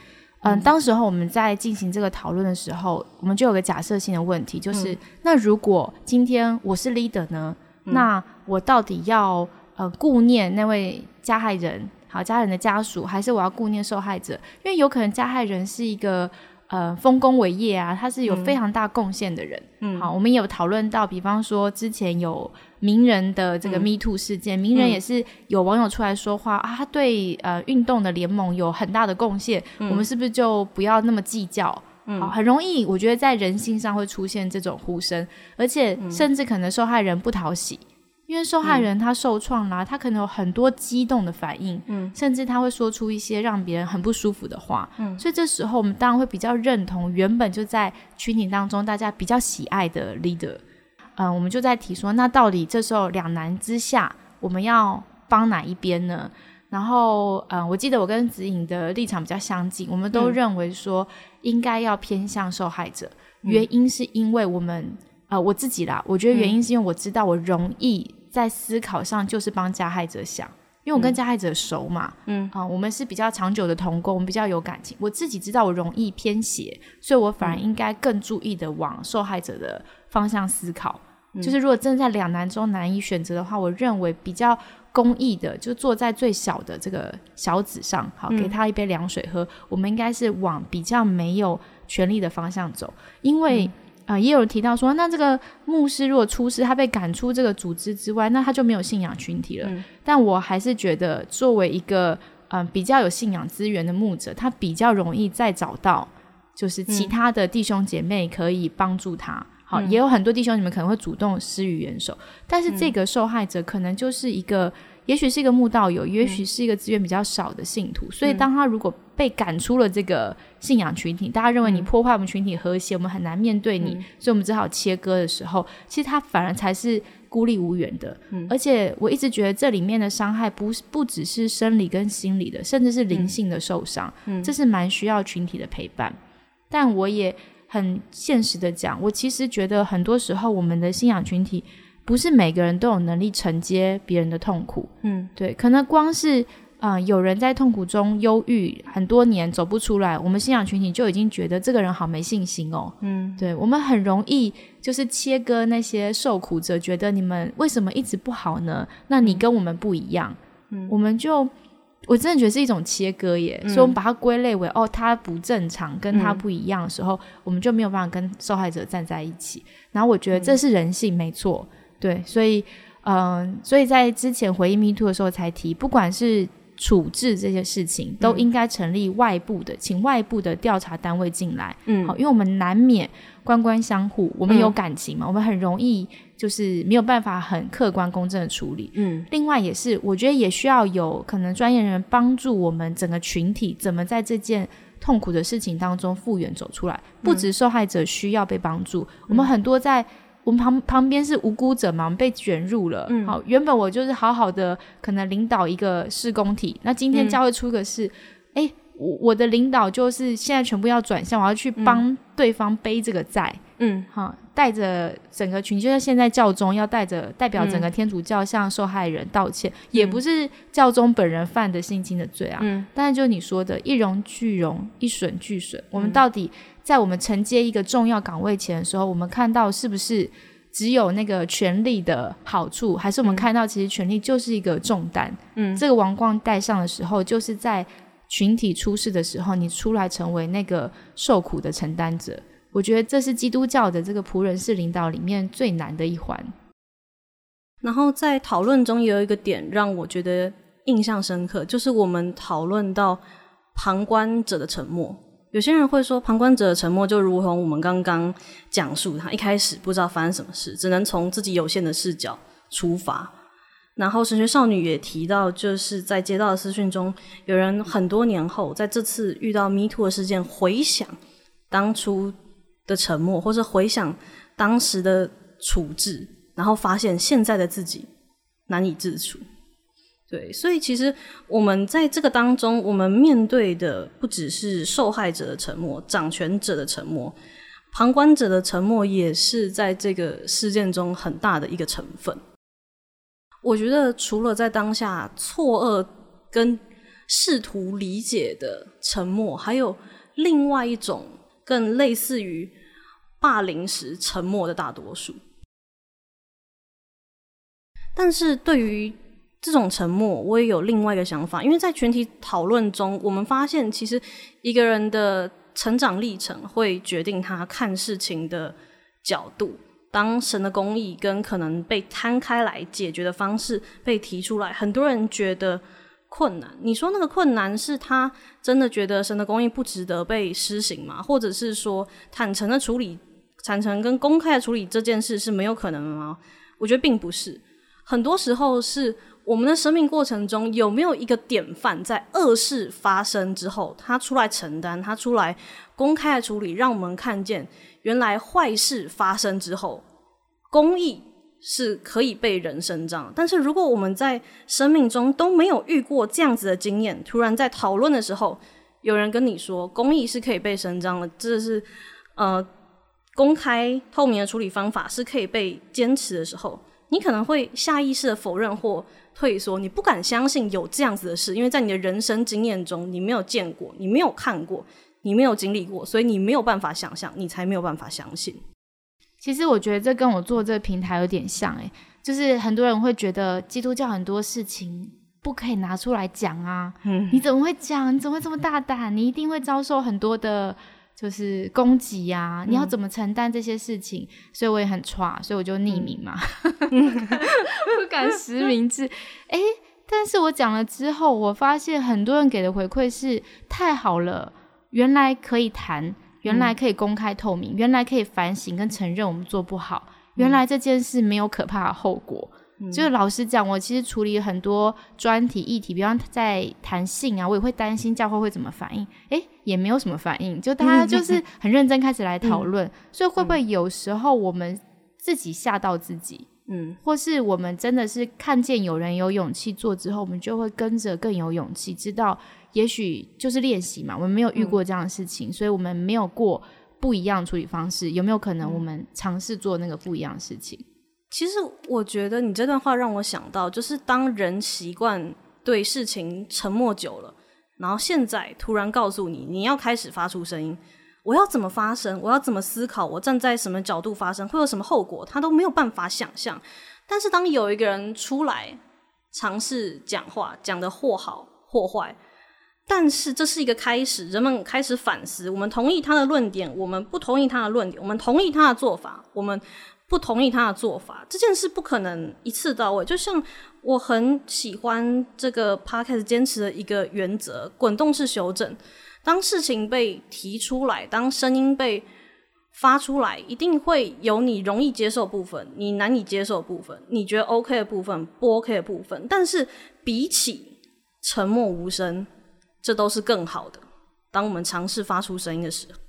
嗯，当时候我们在进行这个讨论的时候，我们就有个假设性的问题，就是那如果今天我是 leader 呢？那我到底要呃顾念那位加害人？好，家人的家属还是我要顾念受害者，因为有可能加害人是一个呃丰功伟业啊，他是有非常大贡献的人。嗯，好，我们有讨论到，比方说之前有名人的这个 Me Too 事件，名人也是有网友出来说话啊，他对呃运动的联盟有很大的贡献，我们是不是就不要那么计较？好，很容易，我觉得在人性上会出现这种呼声，而且甚至可能受害人不讨喜。因为受害人他受创啦，他可能有很多激动的反应，嗯，甚至他会说出一些让别人很不舒服的话，嗯，所以这时候我们当然会比较认同原本就在群体当中大家比较喜爱的 leader，嗯，我们就在提说，那到底这时候两难之下，我们要帮哪一边呢？然后，嗯，我记得我跟子颖的立场比较相近，我们都认为说应该要偏向受害者，原因是因为我们，呃，我自己啦，我觉得原因是因为我知道我容易。在思考上就是帮加害者想，因为我跟加害者熟嘛，嗯啊，我们是比较长久的同工，我们比较有感情。我自己知道我容易偏斜，所以我反而应该更注意的往受害者的方向思考。就是如果真的在两难中难以选择的话，我认为比较公益的，就坐在最小的这个小子上，好，给他一杯凉水喝。我们应该是往比较没有权利的方向走，因为。啊，也有人提到说，那这个牧师如果出事，他被赶出这个组织之外，那他就没有信仰群体了。但我还是觉得，作为一个嗯比较有信仰资源的牧者，他比较容易再找到，就是其他的弟兄姐妹可以帮助他。好，也有很多弟兄你们可能会主动施予援手，但是这个受害者可能就是一个。也许是一个慕道友，也许是一个资源比较少的信徒，所以当他如果被赶出了这个信仰群体，大家认为你破坏我们群体和谐，我们很难面对你，所以我们只好切割的时候，其实他反而才是孤立无援的。而且我一直觉得这里面的伤害不不只是生理跟心理的，甚至是灵性的受伤，这是蛮需要群体的陪伴。但我也很现实的讲，我其实觉得很多时候我们的信仰群体。不是每个人都有能力承接别人的痛苦，嗯，对，可能光是啊，有人在痛苦中忧郁很多年走不出来，我们信仰群体就已经觉得这个人好没信心哦，嗯，对，我们很容易就是切割那些受苦者，觉得你们为什么一直不好呢？那你跟我们不一样，嗯，我们就我真的觉得是一种切割耶，所以我们把它归类为哦，他不正常，跟他不一样的时候，我们就没有办法跟受害者站在一起。然后我觉得这是人性，没错。对，所以，嗯，所以在之前回应 Me Too 的时候才提，不管是处置这些事情，都应该成立外部的，请外部的调查单位进来。嗯，好，因为我们难免官官相护，我们有感情嘛，我们很容易就是没有办法很客观公正的处理。嗯，另外也是，我觉得也需要有可能专业人员帮助我们整个群体，怎么在这件痛苦的事情当中复原走出来。不止受害者需要被帮助，我们很多在。我们旁旁边是无辜者嘛，我们被卷入了。好，原本我就是好好的，可能领导一个施工体。那今天教会出个事，哎，我我的领导就是现在全部要转向，我要去帮对方背这个债。嗯，好，带着整个群，就像现在教宗要带着代表整个天主教向受害人道歉，也不是教宗本人犯的性侵的罪啊。嗯，但是就你说的，一荣俱荣，一损俱损，我们到底？在我们承接一个重要岗位前的时候，我们看到是不是只有那个权力的好处，还是我们看到其实权力就是一个重担？嗯，这个王冠戴上的时候，就是在群体出事的时候，你出来成为那个受苦的承担者。我觉得这是基督教的这个仆人式领导里面最难的一环。然后在讨论中也有一个点让我觉得印象深刻，就是我们讨论到旁观者的沉默。有些人会说，旁观者的沉默就如同我们刚刚讲述，他一开始不知道发生什么事，只能从自己有限的视角出发。然后神学少女也提到，就是在接到的私讯中，有人很多年后在这次遇到 Me Too 的事件，回想当初的沉默，或者回想当时的处置，然后发现现在的自己难以自处。对，所以其实我们在这个当中，我们面对的不只是受害者的沉默、掌权者的沉默，旁观者的沉默也是在这个事件中很大的一个成分。我觉得，除了在当下错愕跟试图理解的沉默，还有另外一种更类似于霸凌时沉默的大多数。但是对于这种沉默，我也有另外一个想法，因为在全体讨论中，我们发现其实一个人的成长历程会决定他看事情的角度。当神的公义跟可能被摊开来解决的方式被提出来，很多人觉得困难。你说那个困难是他真的觉得神的公义不值得被施行吗？或者是说坦诚的处理、坦诚跟公开的处理这件事是没有可能的吗？我觉得并不是。很多时候是我们的生命过程中有没有一个典范，在恶事发生之后，他出来承担，他出来公开的处理，让我们看见原来坏事发生之后。公益是可以被人伸张，但是如果我们在生命中都没有遇过这样子的经验，突然在讨论的时候，有人跟你说公益是可以被伸张的，这是呃公开透明的处理方法是可以被坚持的时候，你可能会下意识的否认或退缩，你不敢相信有这样子的事，因为在你的人生经验中，你没有见过，你没有看过，你没有经历过，所以你没有办法想象，你才没有办法相信。其实我觉得这跟我做这个平台有点像，诶，就是很多人会觉得基督教很多事情不可以拿出来讲啊，嗯，你怎么会讲？你怎么会这么大胆？你一定会遭受很多的，就是攻击呀！你要怎么承担这些事情？所以我也很差，所以我就匿名嘛，不敢实名制。哎，但是我讲了之后，我发现很多人给的回馈是太好了，原来可以谈。原来可以公开透明，原来可以反省跟承认我们做不好，原来这件事没有可怕的后果。就是老实讲，我其实处理很多专题议题，比方在谈性啊，我也会担心教会会怎么反应。诶，也没有什么反应，就大家就是很认真开始来讨论。所以会不会有时候我们自己吓到自己？嗯，或是我们真的是看见有人有勇气做之后，我们就会跟着更有勇气，知道。也许就是练习嘛，我们没有遇过这样的事情，所以我们没有过不一样处理方式。有没有可能我们尝试做那个不一样的事情？其实我觉得你这段话让我想到，就是当人习惯对事情沉默久了，然后现在突然告诉你你要开始发出声音，我要怎么发声？我要怎么思考？我站在什么角度发声？会有什么后果？他都没有办法想象。但是当有一个人出来尝试讲话，讲的或好或坏。但是这是一个开始，人们开始反思。我们同意他的论点，我们不同意他的论点；我们同意他的做法，我们不同意他的做法。这件事不可能一次到位。就像我很喜欢这个 podcast 坚持的一个原则：滚动式修正。当事情被提出来，当声音被发出来，一定会有你容易接受部分，你难以接受部分，你觉得 OK 的部分，不 OK 的部分。但是比起沉默无声。这都是更好的。当我们尝试发出声音的时候，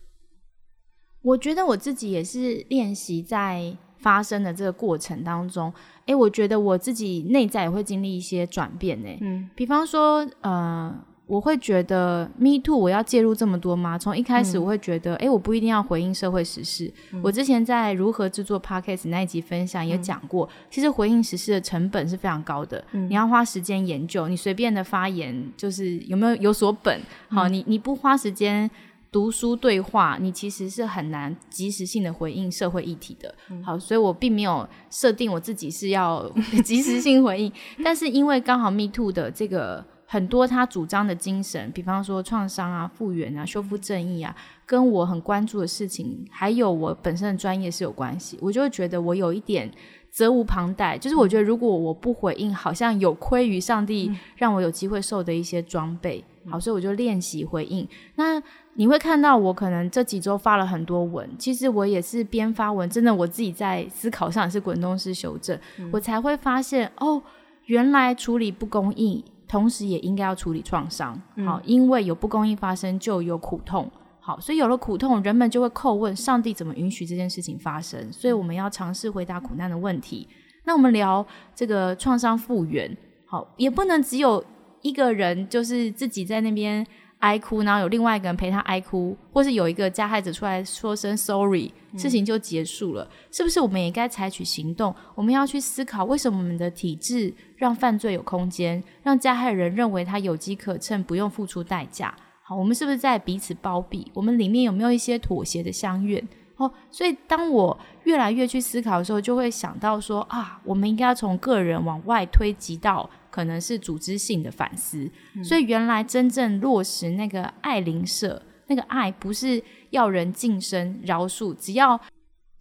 我觉得我自己也是练习在发生的这个过程当中。哎，我觉得我自己内在也会经历一些转变呢。嗯，比方说，呃。我会觉得 Me Too，我要介入这么多吗？从一开始我会觉得，哎，我不一定要回应社会时事。我之前在如何制作 Podcast 那一集分享也讲过，其实回应时事的成本是非常高的。你要花时间研究，你随便的发言就是有没有有所本。好，你你不花时间读书对话，你其实是很难及时性的回应社会议题的。好，所以我并没有设定我自己是要 及时性回应，但是因为刚好 Me Too 的这个。很多他主张的精神，比方说创伤啊、复原啊、修复正义啊，跟我很关注的事情，还有我本身的专业是有关系。我就会觉得我有一点责无旁贷，就是我觉得如果我不回应，好像有亏于上帝让我有机会受的一些装备。好，所以我就练习回应。那你会看到我可能这几周发了很多文，其实我也是边发文，真的我自己在思考上也是滚动式修正，我才会发现哦，原来处理不公义，同时也应该要处理创伤。好，因为有不公义发生，就有苦痛。好，所以有了苦痛，人们就会叩问上帝怎么允许这件事情发生。所以我们要尝试回答苦难的问题。那我们聊这个创伤复原，好，也不能只有一个人就是自己在那边哀哭，然后有另外一个人陪他哀哭，或是有一个加害者出来说声 sorry，事情就结束了。是不是我们也该采取行动？我们要去思考，为什么我们的体制让犯罪有空间，让加害人认为他有机可乘，不用付出代价？好，我们是不是在彼此包庇？我们里面有没有一些妥协的相愿？哦，所以当我越来越去思考的时候，就会想到说啊，我们应该要从个人往外推及到可能是组织性的反思。所以原来真正落实那个爱邻舍，那个爱不是要人晋升饶恕，只要。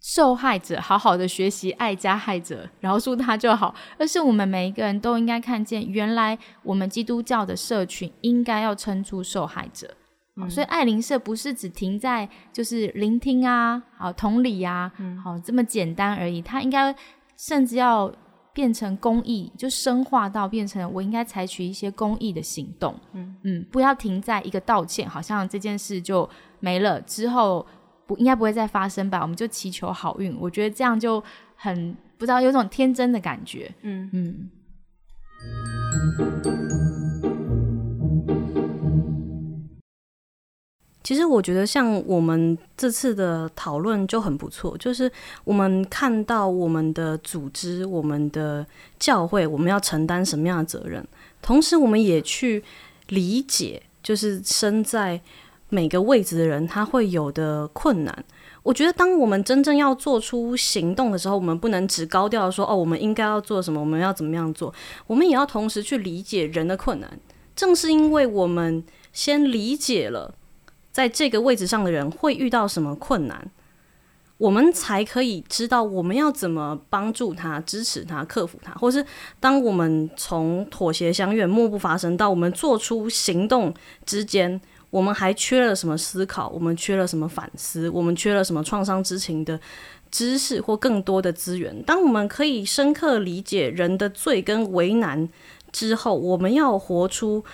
受害者好好的学习爱加害者，饶恕他就好。而是我们每一个人都应该看见，原来我们基督教的社群应该要撑出受害者。所以爱邻舍不是只停在就是聆听啊，好同理啊，好这么简单而已。他应该甚至要变成公益，就深化到变成我应该采取一些公益的行动。嗯嗯，不要停在一个道歉，好像这件事就没了之后。不应该不会再发生吧？我们就祈求好运。我觉得这样就很不知道，有种天真的感觉。嗯嗯。其实我觉得，像我们这次的讨论就很不错，就是我们看到我们的组织、我们的教会，我们要承担什么样的责任，同时我们也去理解，就是身在。每个位置的人他会有的困难，我觉得当我们真正要做出行动的时候，我们不能只高调说哦，我们应该要做什么，我们要怎么样做，我们也要同时去理解人的困难。正是因为我们先理解了在这个位置上的人会遇到什么困难，我们才可以知道我们要怎么帮助他、支持他、克服他，或是当我们从妥协相愿、默不发声到我们做出行动之间。我们还缺了什么思考？我们缺了什么反思？我们缺了什么创伤知情的知识或更多的资源？当我们可以深刻理解人的罪跟为难之后，我们要活出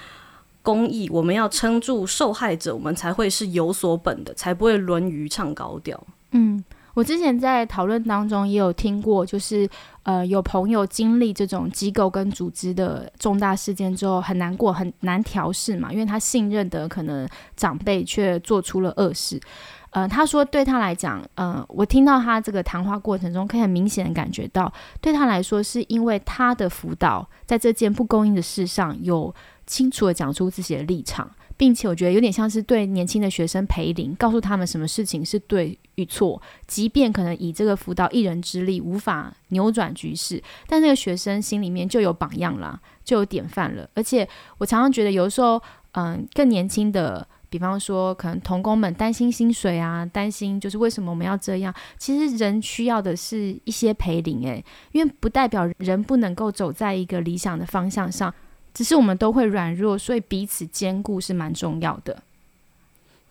公益，我们要撑住受害者，我们才会是有所本的，才不会沦于唱高调。嗯。我之前在讨论当中也有听过，就是呃有朋友经历这种机构跟组织的重大事件之后很难过，很难调试嘛，因为他信任的可能长辈却做出了恶事。呃，他说对他来讲，呃，我听到他这个谈话过程中，可以很明显的感觉到，对他来说是因为他的辅导在这件不公义的事上有清楚的讲出自己的立场。并且我觉得有点像是对年轻的学生培领，告诉他们什么事情是对与错，即便可能以这个辅导一人之力无法扭转局势，但那个学生心里面就有榜样了，就有典范了。而且我常常觉得，有的时候，嗯，更年轻的，比方说可能童工们担心薪水啊，担心就是为什么我们要这样，其实人需要的是一些陪领，诶，因为不代表人不能够走在一个理想的方向上。只是我们都会软弱，所以彼此兼顾是蛮重要的。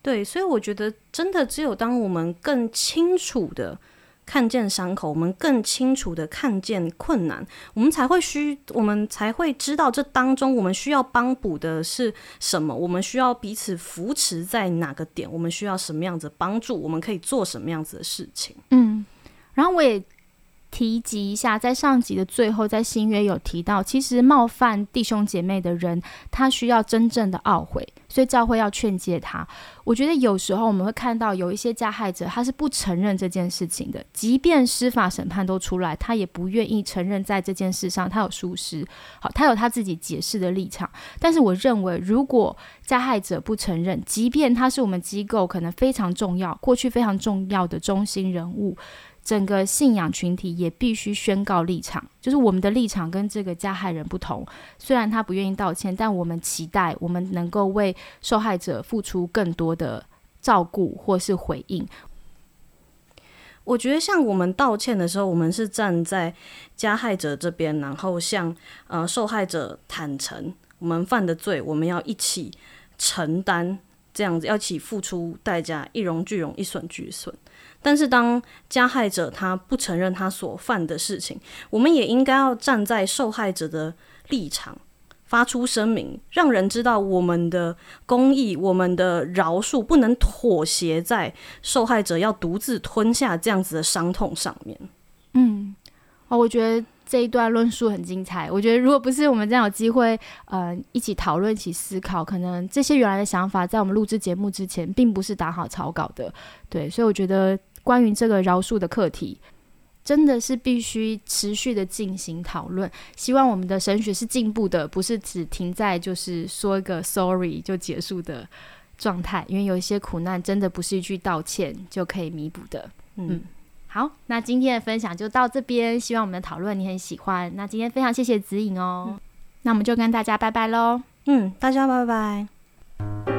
对，所以我觉得真的只有当我们更清楚的看见伤口，我们更清楚的看见困难，我们才会需，我们才会知道这当中我们需要帮补的是什么，我们需要彼此扶持在哪个点，我们需要什么样子帮助，我们可以做什么样子的事情。嗯，然后我也。提及一下，在上集的最后，在新约有提到，其实冒犯弟兄姐妹的人，他需要真正的懊悔，所以教会要劝诫他。我觉得有时候我们会看到有一些加害者，他是不承认这件事情的，即便司法审判都出来，他也不愿意承认在这件事上他有疏失。好，他有他自己解释的立场。但是我认为，如果加害者不承认，即便他是我们机构可能非常重要、过去非常重要的中心人物。整个信仰群体也必须宣告立场，就是我们的立场跟这个加害人不同。虽然他不愿意道歉，但我们期待我们能够为受害者付出更多的照顾或是回应。我觉得，像我们道歉的时候，我们是站在加害者这边，然后向呃受害者坦诚我们犯的罪，我们要一起。承担这样子，要一起付出代价，一荣俱荣，一损俱损。但是当加害者他不承认他所犯的事情，我们也应该要站在受害者的立场。发出声明，让人知道我们的公义、我们的饶恕不能妥协在受害者要独自吞下这样子的伤痛上面。嗯，哦，我觉得这一段论述很精彩。我觉得如果不是我们这样有机会，呃，一起讨论、一起思考，可能这些原来的想法在我们录制节目之前，并不是打好草稿的。对，所以我觉得关于这个饶恕的课题。真的是必须持续的进行讨论，希望我们的神学是进步的，不是只停在就是说一个 sorry 就结束的状态。因为有一些苦难真的不是一句道歉就可以弥补的。嗯，好，那今天的分享就到这边，希望我们的讨论你很喜欢。那今天非常谢谢指引哦，那我们就跟大家拜拜喽。嗯，大家拜拜。